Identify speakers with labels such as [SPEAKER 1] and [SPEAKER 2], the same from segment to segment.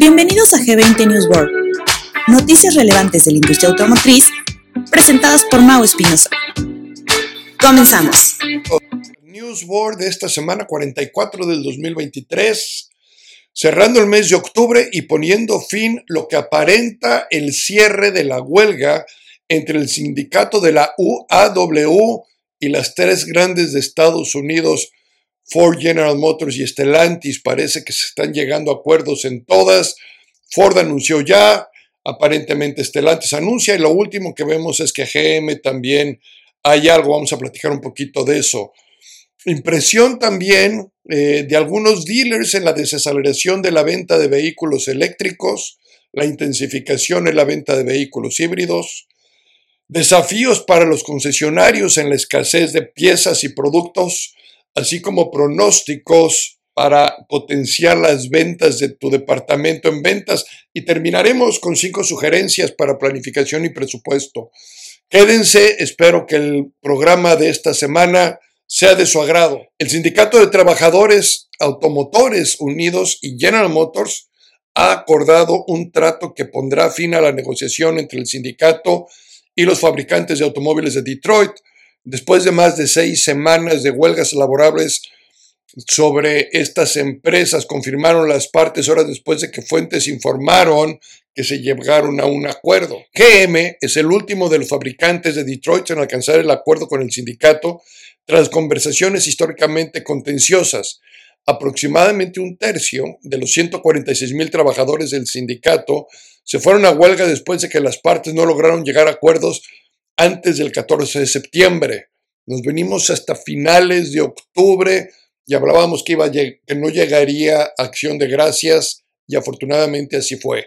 [SPEAKER 1] Bienvenidos a G20 News World, noticias relevantes de la industria automotriz presentadas por Mau Espinosa. Comenzamos.
[SPEAKER 2] News Board de esta semana 44 del 2023, cerrando el mes de octubre y poniendo fin lo que aparenta el cierre de la huelga entre el sindicato de la UAW y las tres grandes de Estados Unidos, Ford, General Motors y Stellantis. Parece que se están llegando a acuerdos en todas. Ford anunció ya, aparentemente Stellantis anuncia y lo último que vemos es que GM también hay algo, vamos a platicar un poquito de eso. Impresión también eh, de algunos dealers en la desaceleración de la venta de vehículos eléctricos, la intensificación en la venta de vehículos híbridos, desafíos para los concesionarios en la escasez de piezas y productos, así como pronósticos para potenciar las ventas de tu departamento en ventas y terminaremos con cinco sugerencias para planificación y presupuesto. Quédense, espero que el programa de esta semana sea de su agrado. El Sindicato de Trabajadores Automotores Unidos y General Motors ha acordado un trato que pondrá fin a la negociación entre el sindicato y los fabricantes de automóviles de Detroit, después de más de seis semanas de huelgas laborables sobre estas empresas, confirmaron las partes horas después de que fuentes informaron que se llegaron a un acuerdo. GM es el último de los fabricantes de Detroit en alcanzar el acuerdo con el sindicato tras conversaciones históricamente contenciosas. Aproximadamente un tercio de los 146 mil trabajadores del sindicato se fueron a huelga después de que las partes no lograron llegar a acuerdos antes del 14 de septiembre. Nos venimos hasta finales de octubre y hablábamos que, no llegaría acción de gracias y afortunadamente así fue.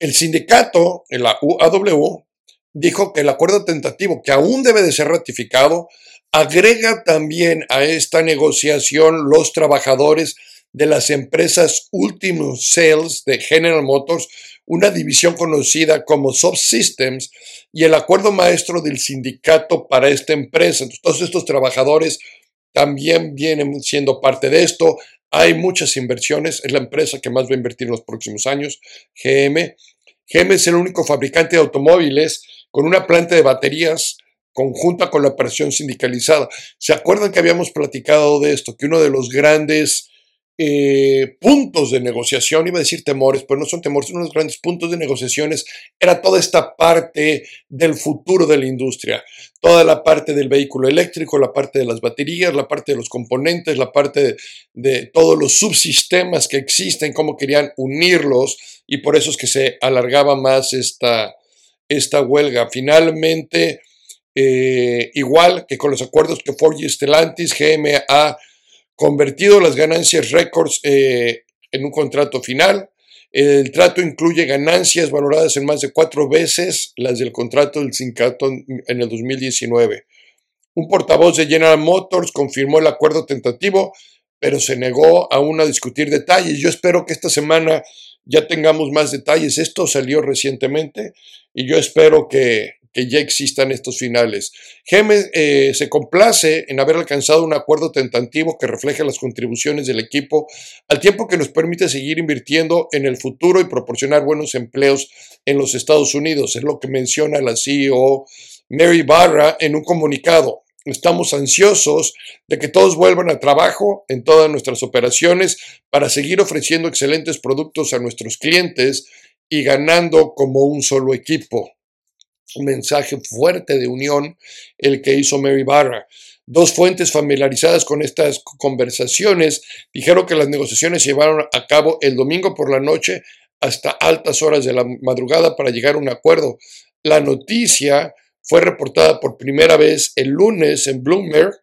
[SPEAKER 2] El sindicato, la UAW, dijo que el acuerdo tentativo, que aún debe de ser ratificado, agrega también a esta negociación los trabajadores de las empresas Ultimate Sales de General Motors, una división conocida como Subsystems, y el acuerdo maestro del sindicato para esta empresa. Entonces, todos estos trabajadores también vienen siendo parte de esto. Hay muchas inversiones, es la empresa que más va a invertir en los próximos años, GM. GM es el único fabricante de automóviles con una planta de baterías conjunta con la operación sindicalizada. ¿Se acuerdan que habíamos platicado de esto? Que uno de los grandes eh, puntos de negociación, iba a decir temores, pero no son temores, uno de los grandes puntos de negociaciones era toda esta parte del futuro de la industria, toda la parte del vehículo eléctrico, la parte de las baterías, la parte de los componentes, la parte de, todos los subsistemas que existen, cómo querían unirlos y por eso es que se alargaba más esta, esta huelga. Finalmente, eh, igual que con los acuerdos que Ford y Stellantis, GM ha convertido las ganancias récords eh, en un contrato final. El trato incluye ganancias valoradas en más de cuatro veces las del contrato del sindicato en el 2019. Un portavoz de General Motors confirmó el acuerdo tentativo, pero se negó aún a discutir detalles. Yo espero que esta semana ya tengamos más detalles. Esto salió recientemente y yo espero que que ya existan estos finales. GM eh, se complace en haber alcanzado un acuerdo tentativo que refleje las contribuciones del equipo, al tiempo que nos permite seguir invirtiendo en el futuro y proporcionar buenos empleos en los Estados Unidos. Es lo que menciona la CEO Mary Barra en un comunicado. Estamos ansiosos de que todos vuelvan a trabajo en todas nuestras operaciones para seguir ofreciendo excelentes productos a nuestros clientes y ganando como un solo equipo un mensaje fuerte de unión el que hizo Mary Barra. Dos fuentes familiarizadas con estas conversaciones dijeron que las negociaciones se llevaron a cabo el domingo por la noche hasta altas horas de la madrugada para llegar a un acuerdo. La noticia fue reportada por primera vez el lunes en Bloomberg.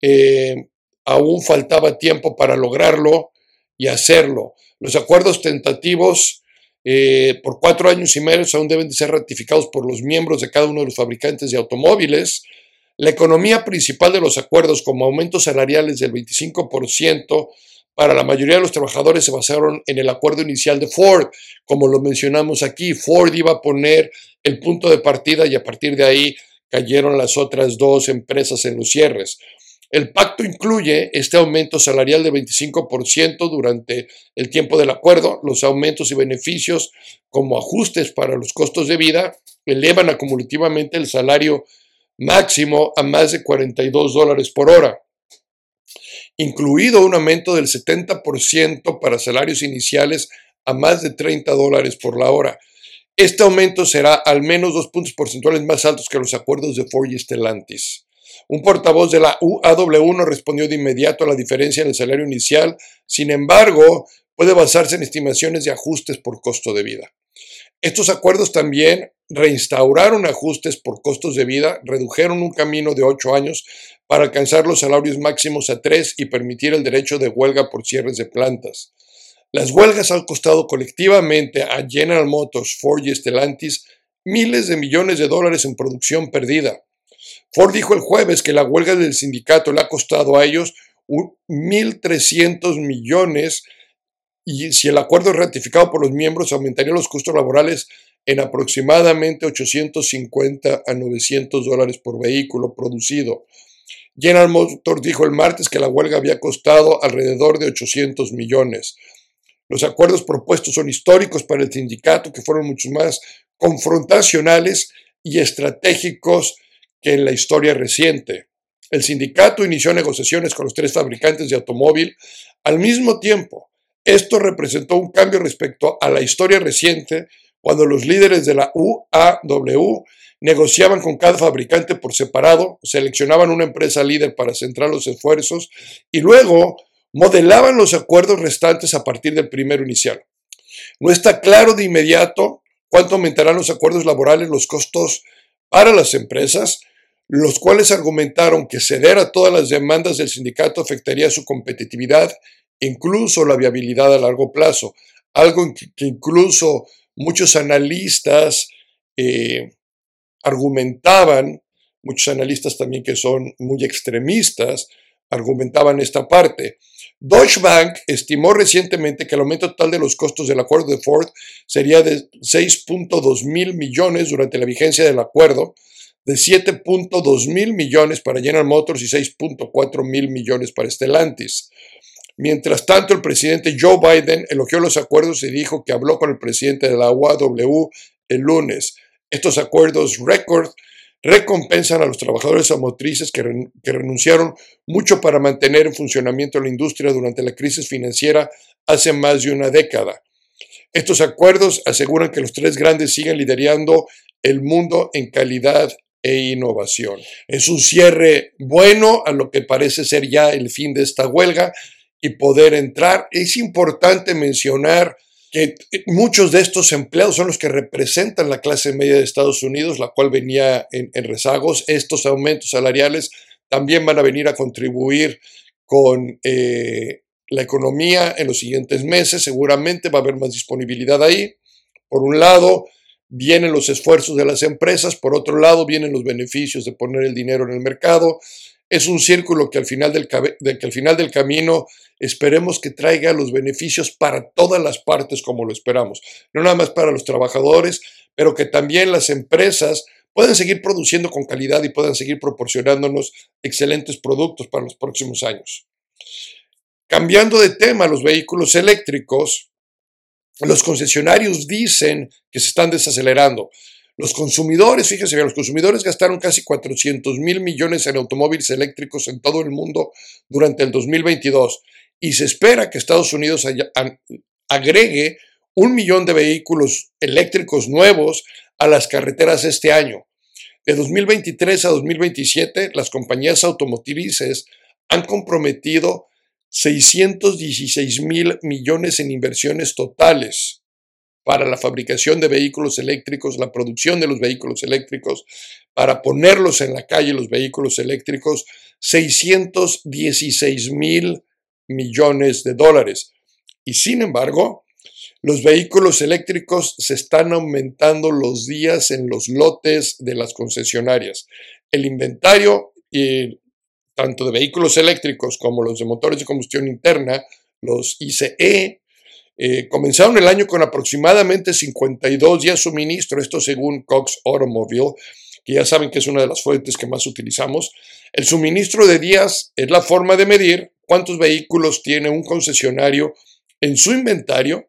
[SPEAKER 2] Eh, aún faltaba tiempo para lograrlo y hacerlo. Los acuerdos tentativos eh, por cuatro años y medio aún deben de ser ratificados por los miembros de cada uno de los fabricantes de automóviles. La economía principal de los acuerdos, como aumentos salariales del 25%, para la mayoría de los trabajadores se basaron en el acuerdo inicial de Ford. Como lo mencionamos aquí, Ford iba a poner el punto de partida y a partir de ahí cayeron las otras dos empresas en los cierres. El pacto incluye este aumento salarial de 25% durante el tiempo del acuerdo. Los aumentos y beneficios como ajustes para los costos de vida elevan acumulativamente el salario máximo a más de 42 dólares por hora, incluido un aumento del 70% para salarios iniciales a más de 30 dólares por la hora. Este aumento será al menos dos puntos porcentuales más altos que los acuerdos de Ford y Stellantis. Un portavoz de la UAW no respondió de inmediato a la diferencia en el salario inicial, sin embargo, puede basarse en estimaciones de ajustes por costo de vida. Estos acuerdos también reinstauraron ajustes por costos de vida, redujeron un camino de ocho años para alcanzar los salarios máximos a tres y permitir el derecho de huelga por cierres de plantas. Las huelgas han costado colectivamente a General Motors, Ford y Stellantis miles de millones de dólares en producción perdida. Ford dijo el jueves que la huelga del sindicato le ha costado a ellos 1.300 millones y si el acuerdo es ratificado por los miembros aumentaría los costos laborales en aproximadamente 850 a 900 dólares por vehículo producido. General Motors dijo el martes que la huelga había costado alrededor de 800 millones. Los acuerdos propuestos son históricos para el sindicato, que fueron mucho más confrontacionales y estratégicos que en la historia reciente. El sindicato inició negociaciones con los tres fabricantes de automóvil al mismo tiempo. Esto representó un cambio respecto a la historia reciente, cuando los líderes de la UAW negociaban con cada fabricante por separado, seleccionaban una empresa líder para centrar los esfuerzos y luego modelaban los acuerdos restantes a partir del primero inicial. No está claro de inmediato cuánto aumentarán los acuerdos laborales, los costos para las empresas, los cuales argumentaron que ceder a todas las demandas del sindicato afectaría su competitividad, incluso la viabilidad a largo plazo, algo que incluso muchos analistas eh, argumentaban, muchos analistas también que son muy extremistas, argumentaban esta parte. Deutsche Bank estimó recientemente que el aumento total de los costos del acuerdo de Ford sería de 6.2 mil millones durante la vigencia del acuerdo, de 7.2 mil millones para General Motors y 6.4 mil millones para Stellantis. Mientras tanto, el presidente Joe Biden elogió los acuerdos y dijo que habló con el presidente de la UAW el lunes. Estos acuerdos récord recompensan a los trabajadores automotrices que, que, renunciaron mucho para mantener en funcionamiento la industria durante la crisis financiera hace más de una década. Estos acuerdos aseguran que los tres grandes siguen liderando el mundo en calidad e innovación. Es un cierre bueno a lo que parece ser ya el fin de esta huelga y poder entrar. Es importante mencionar que muchos de estos empleados son los que representan la clase media de Estados Unidos, la cual venía en, rezagos. Estos aumentos salariales también van a venir a contribuir con eh, la economía en los siguientes meses. Seguramente va a haber más disponibilidad ahí. Por un lado, vienen los esfuerzos de las empresas, por otro lado vienen los beneficios de poner el dinero en el mercado. Es un círculo que al final del, que al final del camino esperemos que traiga los beneficios para todas las partes como lo esperamos. No nada más para los trabajadores, pero que también las empresas puedan seguir produciendo con calidad y puedan seguir proporcionándonos excelentes productos para los próximos años. Cambiando de tema, los vehículos eléctricos, los concesionarios dicen que se están desacelerando. Los consumidores, fíjense bien, los consumidores gastaron casi 400 mil millones en automóviles eléctricos en todo el mundo durante el 2022 y se espera que Estados Unidos agregue un millón de vehículos eléctricos nuevos a las carreteras este año. De 2023 a 2027, las compañías automotrices han comprometido 616 mil millones en inversiones totales para la fabricación de vehículos eléctricos, la producción de los vehículos eléctricos, para ponerlos en la calle los vehículos eléctricos, 616 mil millones de dólares. Y sin embargo, los vehículos eléctricos se están aumentando los días en los lotes de las concesionarias. El inventario y tanto de vehículos eléctricos como los de motores de combustión interna, los ICE, eh, comenzaron el año con aproximadamente 52 días suministro, esto según Cox Automobile, que ya saben que es una de las fuentes que más utilizamos. El suministro de días es la forma de medir cuántos vehículos tiene un concesionario en su inventario.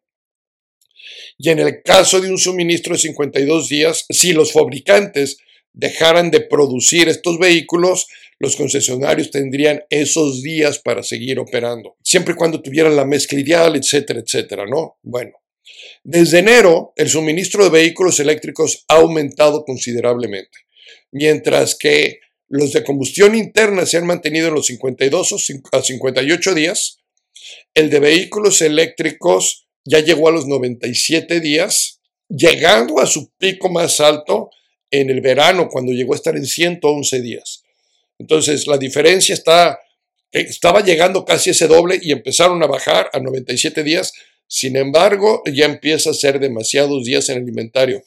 [SPEAKER 2] Y en el caso de un suministro de 52 días, si los fabricantes dejaran de producir estos vehículos, los concesionarios tendrían esos días para seguir operando, siempre y cuando tuvieran la mezcla ideal, etcétera, etcétera, ¿no? Bueno, desde enero el suministro de vehículos eléctricos ha aumentado considerablemente, mientras que los de combustión interna se han mantenido en los 52 a 58 días, el de vehículos eléctricos ya llegó a los 97 días, llegando a su pico más alto en el verano, cuando llegó a estar en 111 días. Entonces, la diferencia está, estaba llegando casi ese doble y empezaron a bajar a 97 días. Sin embargo, ya empieza a ser demasiados días en el inventario.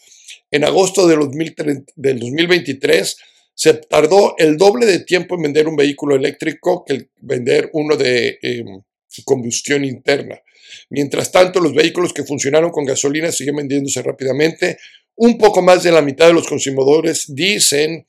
[SPEAKER 2] En agosto del, 2023 se tardó el doble de tiempo en vender un vehículo eléctrico que vender uno de em, combustión interna. Mientras tanto, los vehículos que funcionaron con gasolina siguen vendiéndose rápidamente. Un poco más de la mitad de los consumidores dicen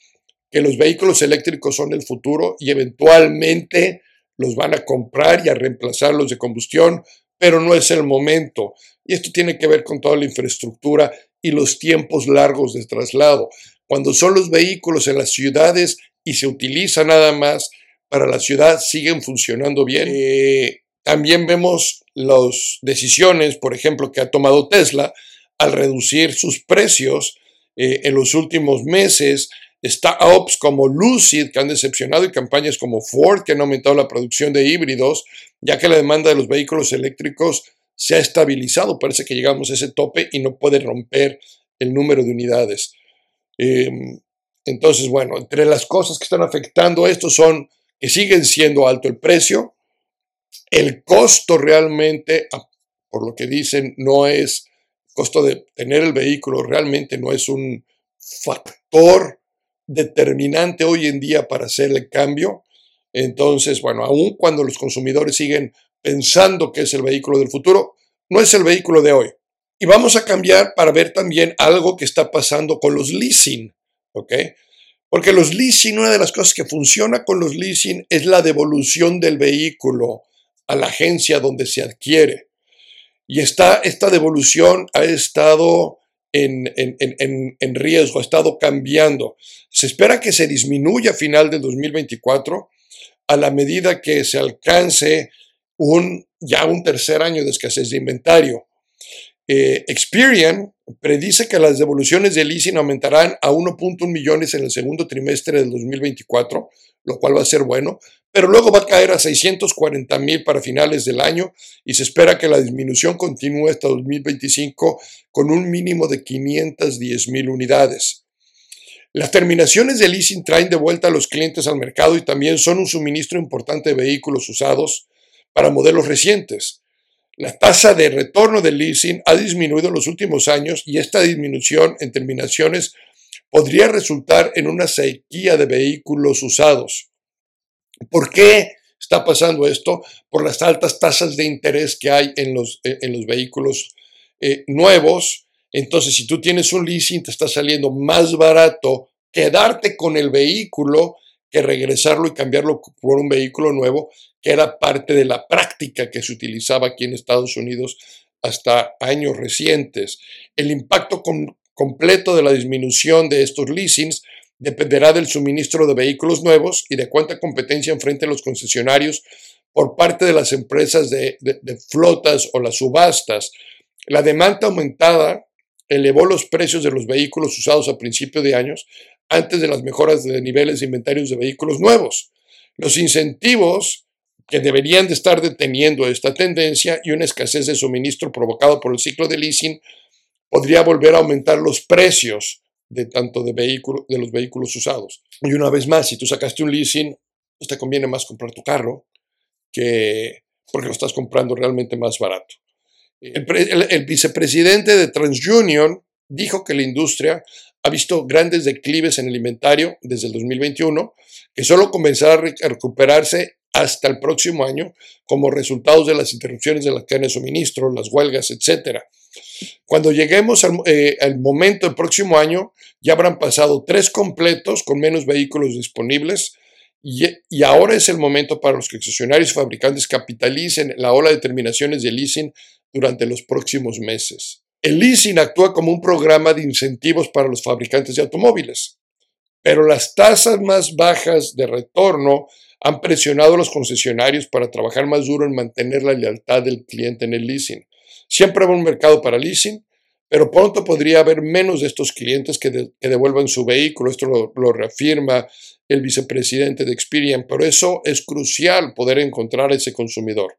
[SPEAKER 2] que los vehículos eléctricos son el futuro y eventualmente los van a comprar y a reemplazar los de combustión, pero no es el momento. Y esto tiene que ver con toda la infraestructura y los tiempos largos de traslado. Cuando son los vehículos en las ciudades y se utiliza nada más para la ciudad, siguen funcionando bien. Eh, también vemos las decisiones, por ejemplo, que ha tomado Tesla al reducir sus precios eh, en los últimos meses. Startups como Lucid, que han decepcionado, y campañas como Ford, que han aumentado la producción de híbridos, ya que la demanda de los vehículos eléctricos se ha estabilizado. Parece que llegamos a ese tope y no puede romper el número de unidades. Em, entonces, bueno, entre las cosas que están afectando esto son que siguen siendo alto el precio, el costo realmente, por lo que dicen, no es costo de tener el vehículo, realmente no es un factor determinante hoy en día para hacer el cambio. Entonces, bueno, aun cuando los consumidores siguen pensando que es el vehículo del futuro, no es el vehículo de hoy. Y vamos a cambiar para ver también algo que está pasando con los leasing, ¿ok? Porque los leasing, una de las cosas que funciona con los leasing es la devolución del vehículo a la agencia donde se adquiere. Y está, esta devolución ha estado en, riesgo, ha estado cambiando. Se espera que se disminuya a final del 2024 a la medida que se alcance un, ya un tercer año de escasez de inventario. Eh, Experian predice que las devoluciones de leasing aumentarán a 1.1 millones en el segundo trimestre del 2024, lo cual va a ser bueno, pero luego va a caer a 640 mil para finales del año y se espera que la disminución continúe hasta 2025 con un mínimo de 510 mil unidades. Las terminaciones de leasing traen de vuelta a los clientes al mercado y también son un suministro importante de vehículos usados para modelos recientes. La tasa de retorno del leasing ha disminuido en los últimos años y esta disminución en terminaciones podría resultar en una sequía de vehículos usados. ¿Por qué está pasando esto? Por las altas tasas de interés que hay en los, eh, en los vehículos eh, nuevos. Entonces, si tú tienes un leasing, te está saliendo más barato quedarte con el vehículo que regresarlo y cambiarlo por un vehículo nuevo, que era parte de la práctica que se utilizaba aquí en Estados Unidos hasta años recientes. El impacto completo de la disminución de estos leasings dependerá del suministro de vehículos nuevos y de cuánta competencia enfrente los concesionarios por parte de las empresas de, de flotas o las subastas. La demanda aumentada elevó los precios de los vehículos usados a principios de años antes de las mejoras de niveles de inventarios de vehículos nuevos. Los incentivos que deberían de estar deteniendo esta tendencia y una escasez de suministro provocado por el ciclo de leasing podría volver a aumentar los precios de tanto de, de los vehículos usados. Y una vez más, si tú sacaste un leasing, pues te conviene más comprar tu carro que porque lo estás comprando realmente más barato. el vicepresidente de TransUnion dijo que la industria ha visto grandes declives en el inventario desde el 2021, que solo comenzará a recuperarse hasta el próximo año como resultado de las interrupciones de la cadena de suministro, las huelgas, etc. Cuando lleguemos al, eh, momento del próximo año, ya habrán pasado tres completos con menos vehículos disponibles y, y, ahora es el momento para los concesionarios y fabricantes capitalicen la ola de terminaciones de leasing durante los próximos meses. El leasing actúa como un programa de incentivos para los fabricantes de automóviles, pero las tasas más bajas de retorno han presionado a los concesionarios para trabajar más duro en mantener la lealtad del cliente en el leasing. Siempre habrá un mercado para leasing, pero pronto podría haber menos de estos clientes que, devuelvan su vehículo. Esto lo, reafirma el vicepresidente de Experian, pero eso es crucial poder encontrar a ese consumidor.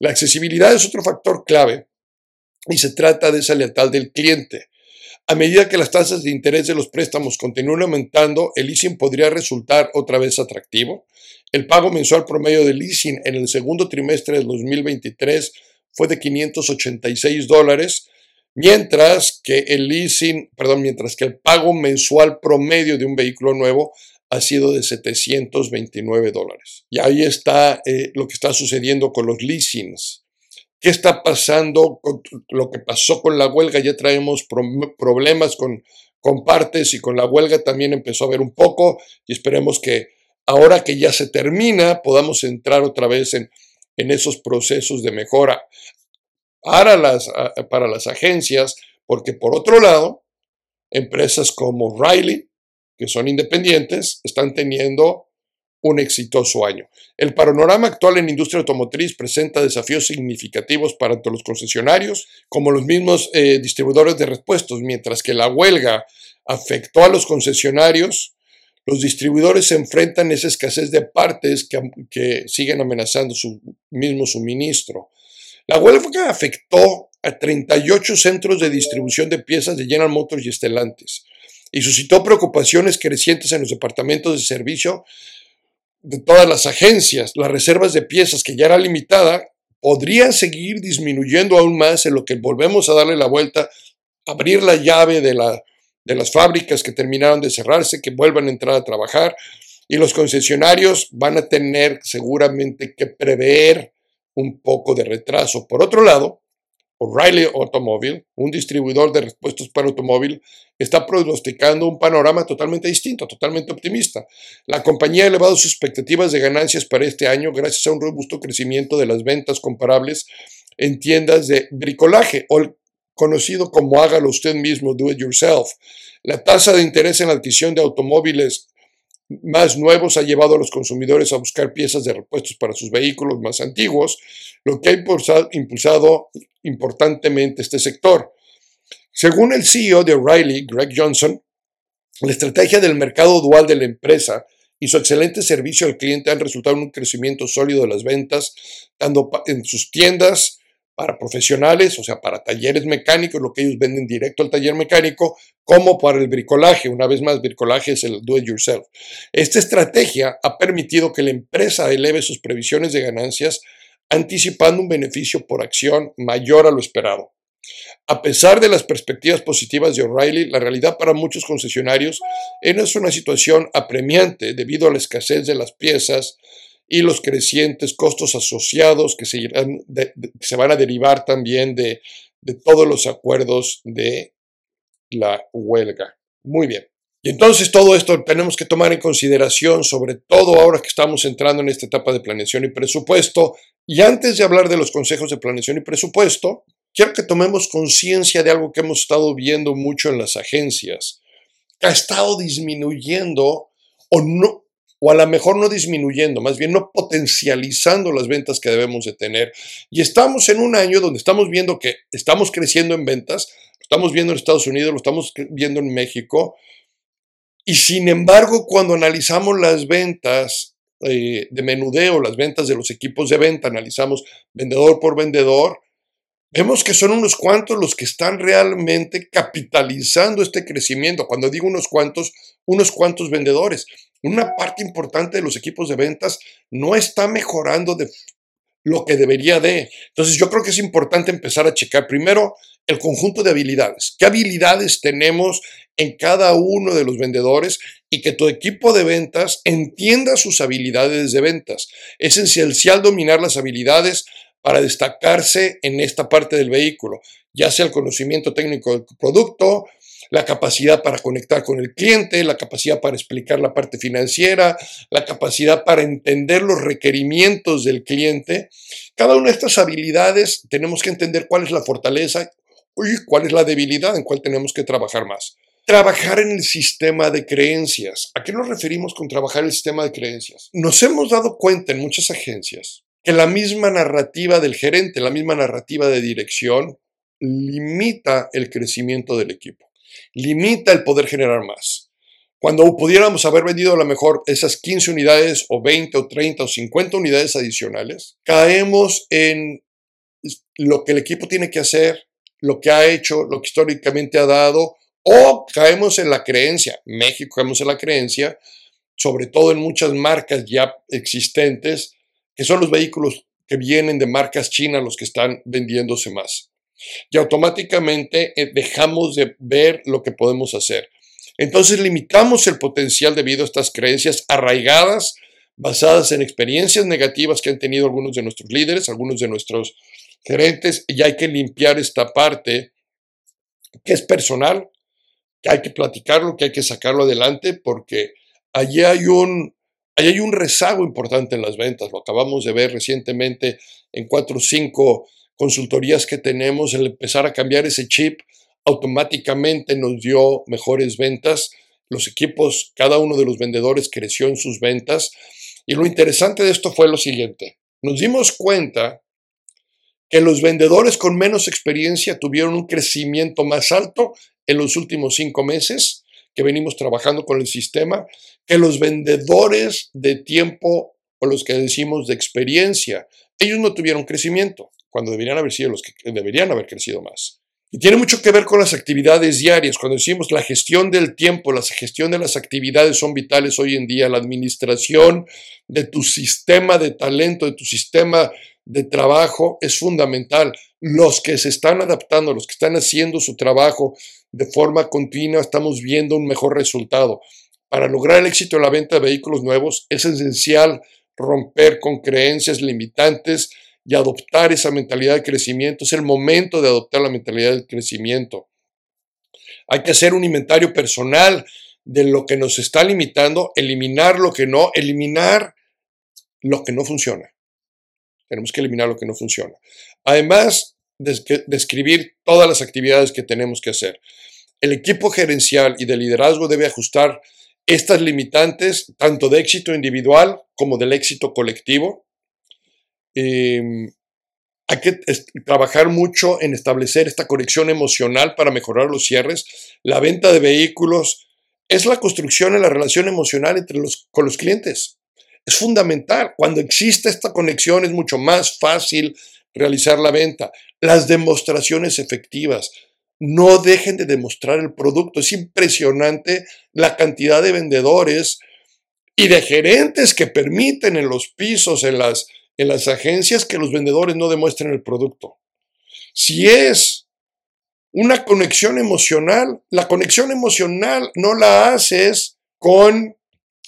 [SPEAKER 2] La accesibilidad es otro factor clave y se trata de esa lealtad del cliente. A medida que las tasas de interés de los préstamos continúen aumentando, el leasing podría resultar otra vez atractivo. El pago mensual promedio del leasing en el segundo trimestre del 2023 fue de 586 dólares, mientras que el leasing, perdón, mientras que el pago mensual promedio de un vehículo nuevo ha sido de 729 dólares. Y ahí está eh, lo que está sucediendo con los leasings. ¿Qué está pasando con lo que pasó con la huelga? Ya traemos problemas con, con partes y con la huelga también empezó a haber un poco y esperemos que ahora que ya se termina podamos entrar otra vez en, en esos procesos de mejora para las, para las agencias, porque por otro lado, empresas como Riley, que son independientes, están teniendo un exitoso año. El panorama actual en la industria automotriz presenta desafíos significativos para los concesionarios, como los mismos eh, distribuidores de repuestos, mientras que la huelga afectó a los concesionarios, los distribuidores se enfrentan a esa escasez de partes que, siguen amenazando su mismo suministro. La huelga afectó a 38 centros de distribución de piezas de General Motors y Estelantes y suscitó preocupaciones crecientes en los departamentos de servicio de todas las agencias. Las reservas de piezas, que ya era limitada, podrían seguir disminuyendo aún más en lo que volvemos a darle la vuelta, abrir la llave de la de las fábricas que terminaron de cerrarse, que vuelvan a entrar a trabajar y los concesionarios van a tener seguramente que prever un poco de retraso. Por otro lado, O'Reilly Automobile, un distribuidor de repuestos para automóvil, está pronosticando un panorama totalmente distinto, totalmente optimista. La compañía ha elevado sus expectativas de ganancias para este año gracias a un robusto crecimiento de las ventas comparables en tiendas de bricolaje o conocido como hágalo usted mismo, do it yourself. La tasa de interés en la adquisición de automóviles más nuevos ha llevado a los consumidores a buscar piezas de repuestos para sus vehículos más antiguos, lo que ha impulsado, importantemente este sector. Según el CEO de O'Reilly, Greg Johnson, la estrategia del mercado dual de la empresa y su excelente servicio al cliente han resultado en un crecimiento sólido de las ventas, tanto en sus tiendas para profesionales, o sea, para talleres mecánicos, lo que ellos venden directo al taller mecánico, como para el bricolaje. Una vez más, bricolaje es el do it yourself. Esta estrategia ha permitido que la empresa eleve sus previsiones de ganancias, anticipando un beneficio por acción mayor a lo esperado. A pesar de las perspectivas positivas de O'Reilly, la realidad para muchos concesionarios es una situación apremiante debido a la escasez de las piezas, y los crecientes costos asociados que se, se van a derivar también de, de todos los acuerdos de la huelga. Muy bien. Y entonces todo esto tenemos que tomar en consideración, sobre todo ahora que estamos entrando en esta etapa de planeación y presupuesto. Y antes de hablar de los consejos de planeación y presupuesto, quiero que tomemos conciencia de algo que hemos estado viendo mucho en las agencias, ha estado disminuyendo o no, o a lo mejor no disminuyendo, más bien no potencializando las ventas que debemos de tener. Y estamos en un año donde estamos viendo que estamos creciendo en ventas, lo estamos viendo en Estados Unidos, lo estamos viendo en México, y sin embargo, cuando analizamos las ventas eh, de menudeo, las ventas de los equipos de venta, analizamos vendedor por vendedor, Vemos que son unos cuantos los que están realmente capitalizando este crecimiento. Cuando digo unos cuantos, unos cuantos vendedores. Una parte importante de los equipos de ventas no está mejorando de lo que debería de. Entonces yo creo que es importante empezar a checar primero el conjunto de habilidades. ¿Qué habilidades tenemos en cada uno de los vendedores y que tu equipo de ventas entienda sus habilidades de ventas? Es esencial dominar las habilidades para destacarse en esta parte del vehículo, ya sea el conocimiento técnico del producto, la capacidad para conectar con el cliente, la capacidad para explicar la parte financiera, la capacidad para entender los requerimientos del cliente. Cada una de estas habilidades tenemos que entender cuál es la fortaleza y cuál es la debilidad en cuál tenemos que trabajar más. Trabajar en el sistema de creencias. ¿A qué nos referimos con trabajar el sistema de creencias? Nos hemos dado cuenta en muchas agencias que la misma narrativa del gerente, la misma narrativa de dirección, limita el crecimiento del equipo limita el poder generar más. Cuando pudiéramos haber vendido a lo mejor esas 15 unidades o 20 o 30 o 50 unidades adicionales, caemos en lo que el equipo tiene que hacer, lo que ha hecho, lo que históricamente ha dado, o caemos en la creencia, México caemos en la creencia, sobre todo en muchas marcas ya existentes, que son los vehículos que vienen de marcas chinas los que están vendiéndose más y automáticamente eh, dejamos de ver lo que podemos hacer. Entonces limitamos el potencial debido a estas creencias arraigadas, basadas en experiencias negativas que han tenido algunos de nuestros líderes, algunos de nuestros gerentes, y hay que limpiar esta parte que es personal, que hay que platicarlo, que hay que sacarlo adelante, porque allí hay un, allí hay un rezago importante en las ventas. Lo acabamos de ver recientemente en cuatro o cinco consultorías que tenemos, el empezar a cambiar ese chip automáticamente nos dio mejores ventas. Los equipos, cada uno de los vendedores creció en sus ventas. Y lo interesante de esto fue lo siguiente. Nos dimos cuenta que los vendedores con menos experiencia tuvieron un crecimiento más alto en los últimos cinco meses que venimos trabajando con el sistema, que los vendedores de tiempo o los que decimos de experiencia, ellos no tuvieron crecimiento cuando deberían haber sido los que deberían haber crecido más. Y tiene mucho que ver con las actividades diarias. Cuando decimos la gestión del tiempo, la gestión de las actividades son vitales hoy en día. La administración de tu sistema de talento, de tu sistema de trabajo es fundamental. Los que se están adaptando, los que están haciendo su trabajo de forma continua, estamos viendo un mejor resultado. Para lograr el éxito en la venta de vehículos nuevos es esencial romper con creencias limitantes y adoptar esa mentalidad de crecimiento. Es el momento de adoptar la mentalidad de crecimiento. Hay que hacer un inventario personal de lo que nos está limitando, eliminar lo que no, eliminar lo que no funciona. Tenemos que eliminar lo que no funciona. Además, describir todas las actividades que tenemos que hacer. El equipo gerencial y de liderazgo debe ajustar estas limitantes, tanto de éxito individual como del éxito colectivo, Em, hay que trabajar mucho en establecer esta conexión emocional para mejorar los cierres. La venta de vehículos es la construcción de la relación emocional entre los, con los clientes. Es fundamental. Cuando existe esta conexión es mucho más fácil realizar la venta. Las demostraciones efectivas. No dejen de demostrar el producto. Es impresionante la cantidad de vendedores y de gerentes que permiten en los pisos, en las, en las agencias que los vendedores no demuestren el producto. Si es una conexión emocional, la conexión emocional no la haces con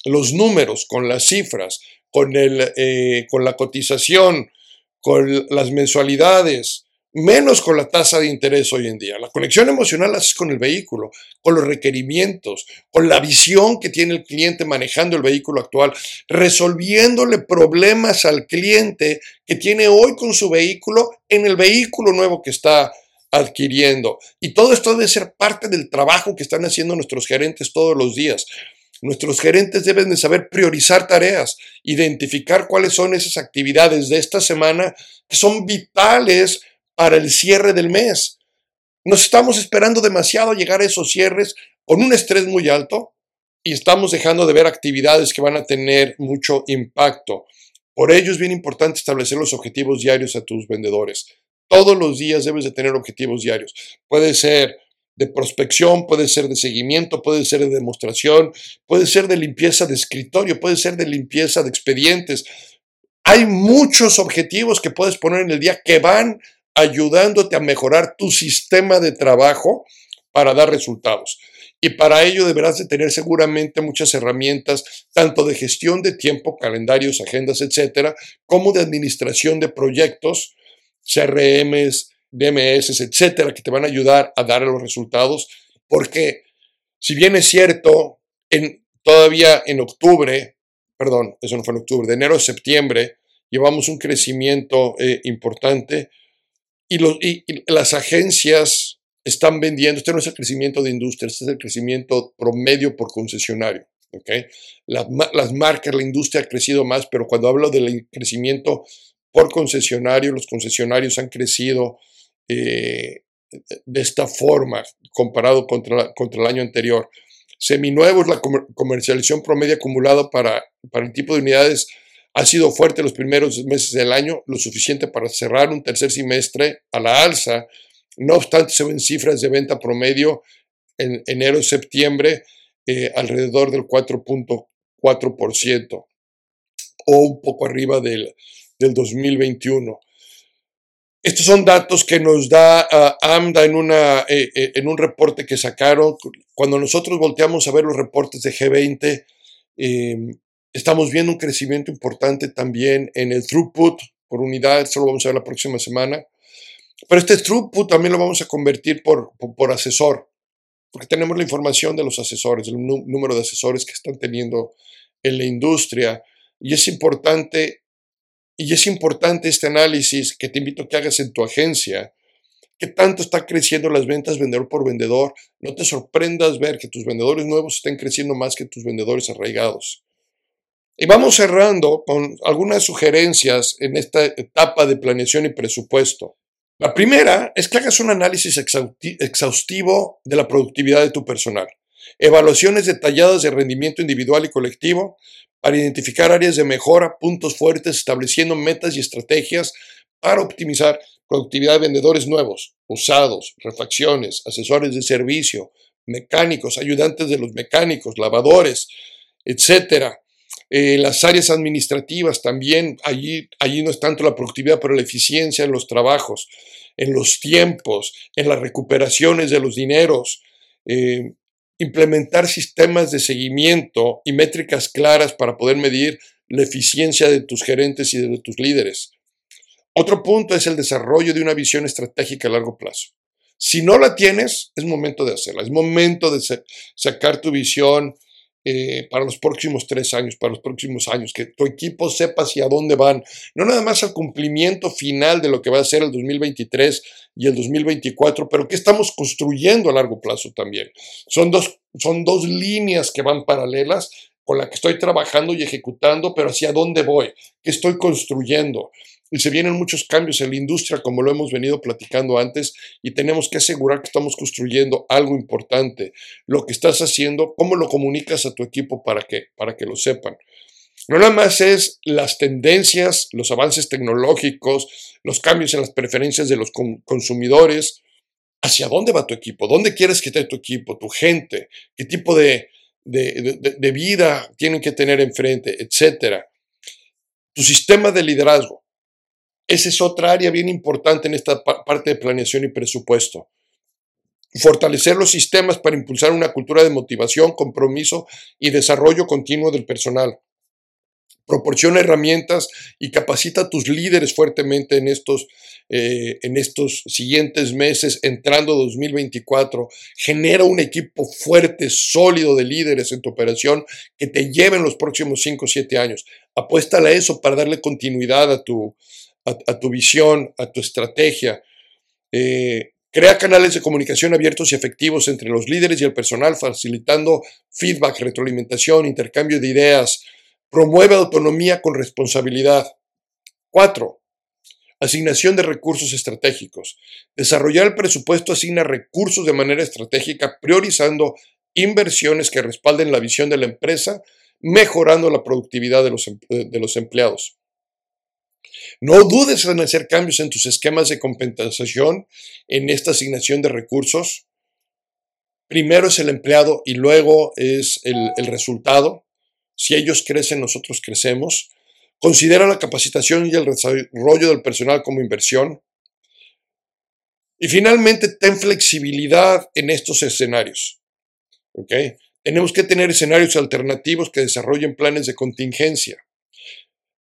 [SPEAKER 2] los números, con las cifras, con, el, eh, con la cotización, con las mensualidades, menos con la tasa de interés hoy en día. La conexión emocional la haces con el vehículo, con los requerimientos, con la visión que tiene el cliente manejando el vehículo actual, resolviéndole problemas al cliente que tiene hoy con su vehículo en el vehículo nuevo que está adquiriendo. Y todo esto debe ser parte del trabajo que están haciendo nuestros gerentes todos los días. Nuestros gerentes deben de saber priorizar tareas, identificar cuáles son esas actividades de esta semana que son vitales para el cierre del mes. Nos estamos esperando demasiado llegar a esos cierres con un estrés muy alto y estamos dejando de ver actividades que van a tener mucho impacto. Por ello es bien importante establecer los objetivos diarios a tus vendedores. Todos los días debes de tener objetivos diarios. Puede ser de prospección, puede ser de seguimiento, puede ser de demostración, puede ser de limpieza de escritorio, puede ser de limpieza de expedientes. Hay muchos objetivos que puedes poner en el día que van ayudándote a mejorar tu sistema de trabajo para dar resultados. Y para ello deberás de tener seguramente muchas herramientas, tanto de gestión de tiempo, calendarios, agendas, etcétera, como de administración de proyectos CRMs, DMS, etcétera, que te van a ayudar a dar los resultados, porque si bien es cierto, en, todavía en octubre, perdón, eso no fue en octubre, de enero a septiembre, llevamos un crecimiento eh, importante y, las agencias están vendiendo, este no es el crecimiento de industria, este es el crecimiento promedio por concesionario. ¿okay? Las, las marcas, la industria ha crecido más, pero cuando hablo del crecimiento por concesionario, los concesionarios han crecido eh, de esta forma comparado contra, contra el año anterior. Seminuevos, la comercialización promedio acumulada para, para el tipo de unidades ha sido fuerte los primeros meses del año, lo suficiente para cerrar un tercer semestre a la alza. No obstante, se ven cifras de venta promedio en enero-septiembre eh, alrededor del 4.4% o un poco arriba del, del 2021. Estos son datos que nos da uh, AMDA en, una, eh, eh, en un reporte que sacaron. Cuando nosotros volteamos a ver los reportes de G20, em, estamos viendo un crecimiento importante también en el throughput por unidad, eso lo vamos a ver la próxima semana. Pero este throughput también lo vamos a convertir por, por, asesor, porque tenemos la información de los asesores, el número de asesores que están teniendo en la industria. Y es importante y es importante este análisis que te invito a que hagas en tu agencia. ¿Qué tanto está creciendo las ventas vendedor por vendedor? No te sorprendas ver que tus vendedores nuevos estén creciendo más que tus vendedores arraigados. Y vamos cerrando con algunas sugerencias en esta etapa de planeación y presupuesto. La primera es que hagas un análisis exhaustivo de la productividad de tu personal. Evaluaciones detalladas de rendimiento individual y colectivo para identificar áreas de mejora, puntos fuertes, estableciendo metas y estrategias para optimizar productividad de vendedores nuevos, usados, refacciones, asesores de servicio, mecánicos, ayudantes de los mecánicos, lavadores, etcétera. Eh, las áreas administrativas también, allí, allí no es tanto la productividad, pero la eficiencia en los trabajos, en los tiempos, en las recuperaciones de los dineros, eh, implementar sistemas de seguimiento y métricas claras para poder medir la eficiencia de tus gerentes y de tus líderes. Otro punto es el desarrollo de una visión estratégica a largo plazo. Si no la tienes, es momento de hacerla, es momento de sacar tu visión eh, para los próximos tres años, para los próximos años, que tu equipo sepa hacia dónde van, no nada más al cumplimiento final de lo que va a ser el 2023 y el 2024, pero que estamos construyendo a largo plazo también. Son dos, son dos líneas que van paralelas con la que estoy trabajando y ejecutando, pero hacia dónde voy, qué estoy construyendo y se vienen muchos cambios en la industria, como lo hemos venido platicando antes, y tenemos que asegurar que estamos construyendo algo importante. Lo que estás haciendo, cómo lo comunicas a tu equipo para que, para que lo sepan. No nada más es las tendencias, los avances tecnológicos, los cambios en las preferencias de los consumidores. ¿Hacia dónde va tu equipo? ¿Dónde quieres que esté tu equipo, tu gente? ¿Qué tipo de, de, de vida tienen que tener enfrente, etcétera? Tu sistema de liderazgo. Esa es otra área bien importante en esta parte de planeación y presupuesto. Fortalecer los sistemas para impulsar una cultura de motivación, compromiso y desarrollo continuo del personal. Proporciona herramientas y capacita a tus líderes fuertemente en estos, eh, en estos siguientes meses, entrando 2024. Genera un equipo fuerte, sólido de líderes en tu operación que te lleven los próximos 5 o 7 años. Apuéstale a eso para darle continuidad a tu, a, tu visión, a tu estrategia. Eh, crea canales de comunicación abiertos y efectivos entre los líderes y el personal, facilitando feedback, retroalimentación, intercambio de ideas. Promueve autonomía con responsabilidad. 4. Asignación de recursos estratégicos. Desarrollar el presupuesto asigna recursos de manera estratégica, priorizando inversiones que respalden la visión de la empresa, mejorando la productividad de los, de los empleados. No dudes en hacer cambios en tus esquemas de compensación en esta asignación de recursos. Primero es el empleado y luego es el, resultado. Si ellos crecen, nosotros crecemos. Considera la capacitación y el desarrollo del personal como inversión. Y finalmente, ten flexibilidad en estos escenarios. Tenemos que tener escenarios alternativos que desarrollen planes de contingencia.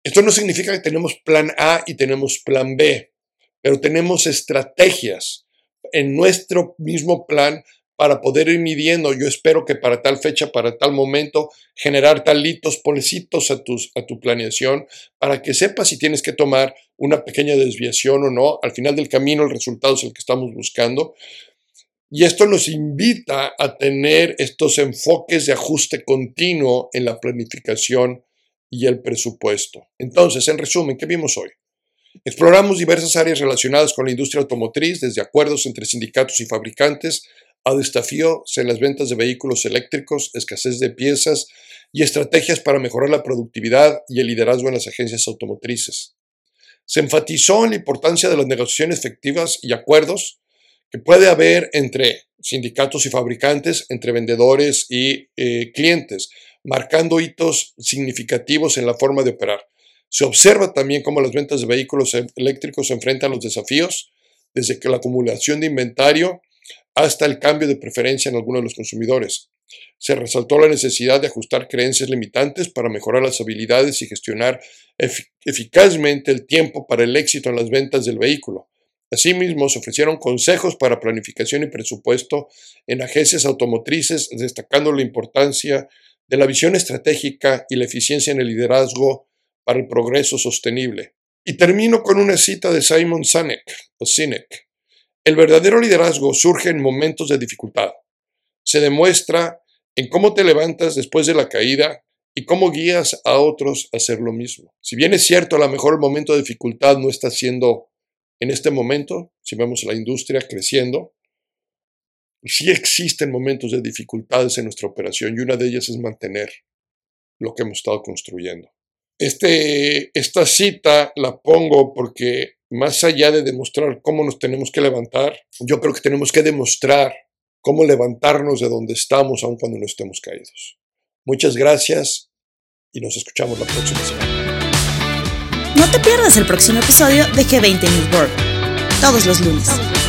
[SPEAKER 2] Esto no significa que tenemos plan A y tenemos plan B. pero tenemos estrategias en nuestro mismo plan para poder ir midiendo. Yo espero que para tal fecha, para tal momento, generar talitos, polecitos a, tus, a tu planeación para que sepas si tienes que tomar una pequeña desviación o no. Al final del camino el resultado es el que estamos buscando. Y esto nos invita a tener estos enfoques de ajuste continuo en la planificación y el presupuesto. Entonces, en resumen, ¿qué vimos hoy? Exploramos diversas áreas relacionadas con la industria automotriz, desde acuerdos entre sindicatos y fabricantes a desafíos en las ventas de vehículos eléctricos, escasez de piezas y estrategias para mejorar la productividad y el liderazgo en las agencias automotrices. Se enfatizó en la importancia de las negociaciones efectivas y acuerdos que puede haber entre sindicatos y fabricantes, entre vendedores y eh, clientes, marcando hitos significativos en la forma de operar. Se observa también cómo las ventas de vehículos e-, eléctricos se enfrentan a los desafíos, desde la acumulación de inventario hasta el cambio de preferencia en algunos de los consumidores. Se resaltó la necesidad de ajustar creencias limitantes para mejorar las habilidades y gestionar eficazmente el tiempo para el éxito en las ventas del vehículo. Asimismo, se ofrecieron consejos para planificación y presupuesto en agencias automotrices, destacando la importancia de la visión estratégica y la eficiencia en el liderazgo para el progreso sostenible. Y termino con una cita de Simon Sinek. El verdadero liderazgo surge en momentos de dificultad. Se demuestra en cómo te levantas después de la caída y cómo guías a otros a hacer lo mismo. Si bien es cierto, a lo mejor el momento de dificultad no está siendo en este momento, si vemos la industria creciendo, sí existen momentos de dificultades en nuestra operación y una de ellas es mantener lo que hemos estado construyendo. Este, esta cita la pongo porque más allá de demostrar cómo nos tenemos que levantar, yo creo que tenemos que demostrar cómo levantarnos de donde estamos aun cuando no estemos caídos. Muchas gracias y nos escuchamos la próxima semana.
[SPEAKER 1] No te pierdas el próximo episodio de G20 News World, todos los lunes.